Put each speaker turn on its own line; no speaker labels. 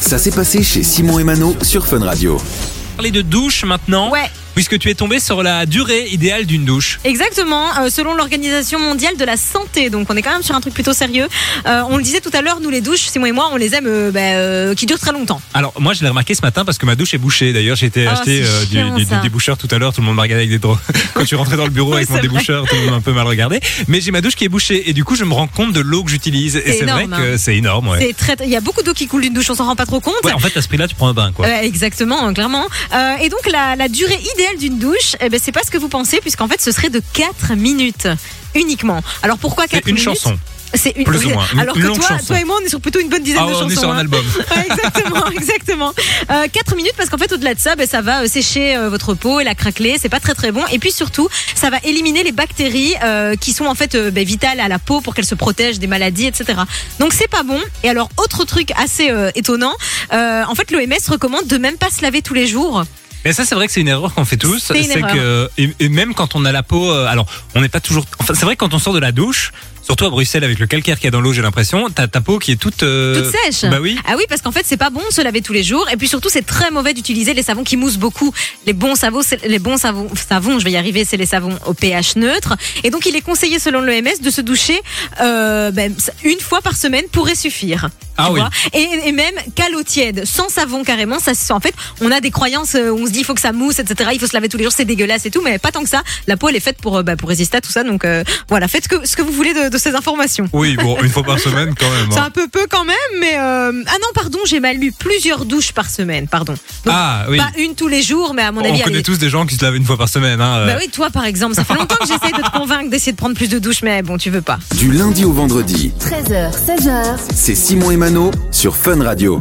Ça s'est passé chez Simon et Mano sur Fun Radio.
parler de douche maintenant.
Ouais.
Puisque tu es tombé sur la durée idéale d'une douche.
Exactement, euh, selon l'Organisation mondiale de la santé. Donc on est quand même sur un truc plutôt sérieux. Euh, on le disait tout à l'heure, nous les douches, Simon et moi, on les aime euh, bah, qui durent très longtemps.
Alors moi je l'ai remarqué ce matin parce que ma douche est bouchée. D'ailleurs j'ai été
Oh,
acheter
c'est
du,
chiant,
du-
ça.
du déboucheur tout à l'heure. Tout le monde m'a regardé avec des drôles. Quand suis rentré dans le bureau avec mon déboucheur, tout le monde m'a un peu mal regardé. Mais j'ai ma douche qui est bouchée et du coup je me rends compte de l'eau que j'utilise. Et
C'est
c'est vrai
énorme,
que
hein.
c'est énorme. Ouais.
C'est très, il y a beaucoup d'eau qui coule d'une douche, on s'en rend pas trop compte.
Ouais, en fait à ce prix-là tu prends un bain quoi.
Exactement, clairement. Euh, et donc la, la durée idéale d'une douche, eh ben, c'est pas ce que vous pensez, puisqu'en fait ce serait de 4 minutes uniquement. Alors pourquoi 4
C'est une
minutes
chanson.
C'est une,
plus ou moins.
Alors que toi, toi et moi, on est sur plutôt une bonne dizaine
Ah
de
ouais, on
chansons.
est sur un
hein.
album.
Ouais, exactement, exactement. Euh, 4 minutes parce qu'en fait au-delà de ça, ben, ça va euh, sécher euh, votre peau et la craqueler, c'est pas très très bon. Et puis surtout, ça va éliminer les bactéries euh, qui sont en fait ben, vitales à la peau pour qu'elle se protège des maladies, etc. Donc c'est pas bon. Et alors autre truc assez étonnant, en fait l'OMS recommande de même pas se laver tous les jours.
Mais ça, c'est vrai que c'est une erreur qu'on fait tous.
C'est
que et, et même quand on a la peau, euh, alors on n'est pas toujours. Enfin, c'est vrai que quand on sort de la douche, surtout à Bruxelles avec le calcaire qu'il y a dans l'eau, j'ai l'impression, t'as ta peau qui est toute. euh,
toute sèche.
Bah oui.
Ah oui, parce qu'en fait, c'est pas bon de se laver tous les jours. Et puis surtout, c'est très mauvais d'utiliser les savons qui moussent beaucoup. Les bons savons, c'est- les bons savons, savons, je vais y arriver, c'est les savons au pH neutre. Et donc, il est conseillé, selon l'OMS, de se doucher euh, ben, une fois par semaine pourrait suffire.
Ah
Tu
oui.
vois? Et, et même qu'à l'eau tiède, sans savon carrément. Ça, se- en fait, on a des croyances euh, où on se dit il faut que ça mousse, etc. Il faut se laver tous les jours, c'est dégueulasse et tout, mais pas tant que ça. La peau, elle est faite pour, euh, bah, pour résister à tout ça. Donc euh, voilà, faites ce que, ce que vous voulez de, de ces informations.
Oui, bon, une fois par semaine quand même.
C'est
hein.
un peu peu quand même, mais euh... ah non, pardon, j'ai mal lu. Plusieurs douches par semaine, pardon. Donc,
Ah oui.
Pas une tous les jours, mais à mon
On
avis,
connaît
allez-
tous des gens qui se lavent une fois par semaine. Hein, euh.
Bah oui, toi par exemple, ça fait longtemps que j'essaye de te convaincre d'essayer de prendre plus de douches, mais bon, tu veux pas.
Du lundi au vendredi,
13h, 16h,
c'est Simon et Mano sur Fun Radio.